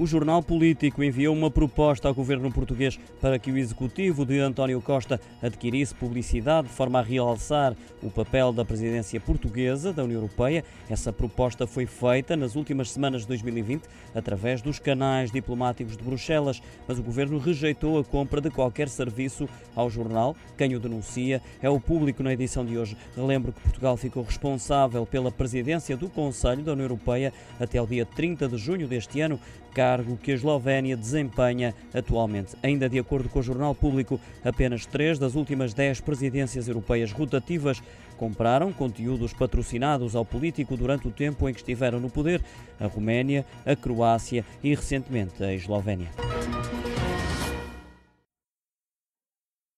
O jornal político enviou uma proposta ao governo português para que o executivo de António Costa adquirisse publicidade de forma a realçar o papel da presidência portuguesa da União Europeia. Essa proposta foi feita nas últimas semanas de 2020 através dos canais diplomáticos de Bruxelas, mas o governo rejeitou a compra de qualquer serviço ao jornal. Quem o denuncia é o público na edição de hoje. Relembro que Portugal ficou responsável pela presidência do Conselho da União Europeia até o dia 30 de junho deste ano cargo que a Eslovénia desempenha atualmente. Ainda de acordo com o Jornal Público, apenas três das últimas dez presidências europeias rotativas compraram conteúdos patrocinados ao político durante o tempo em que estiveram no poder: a Roménia, a Croácia e recentemente a Eslovénia.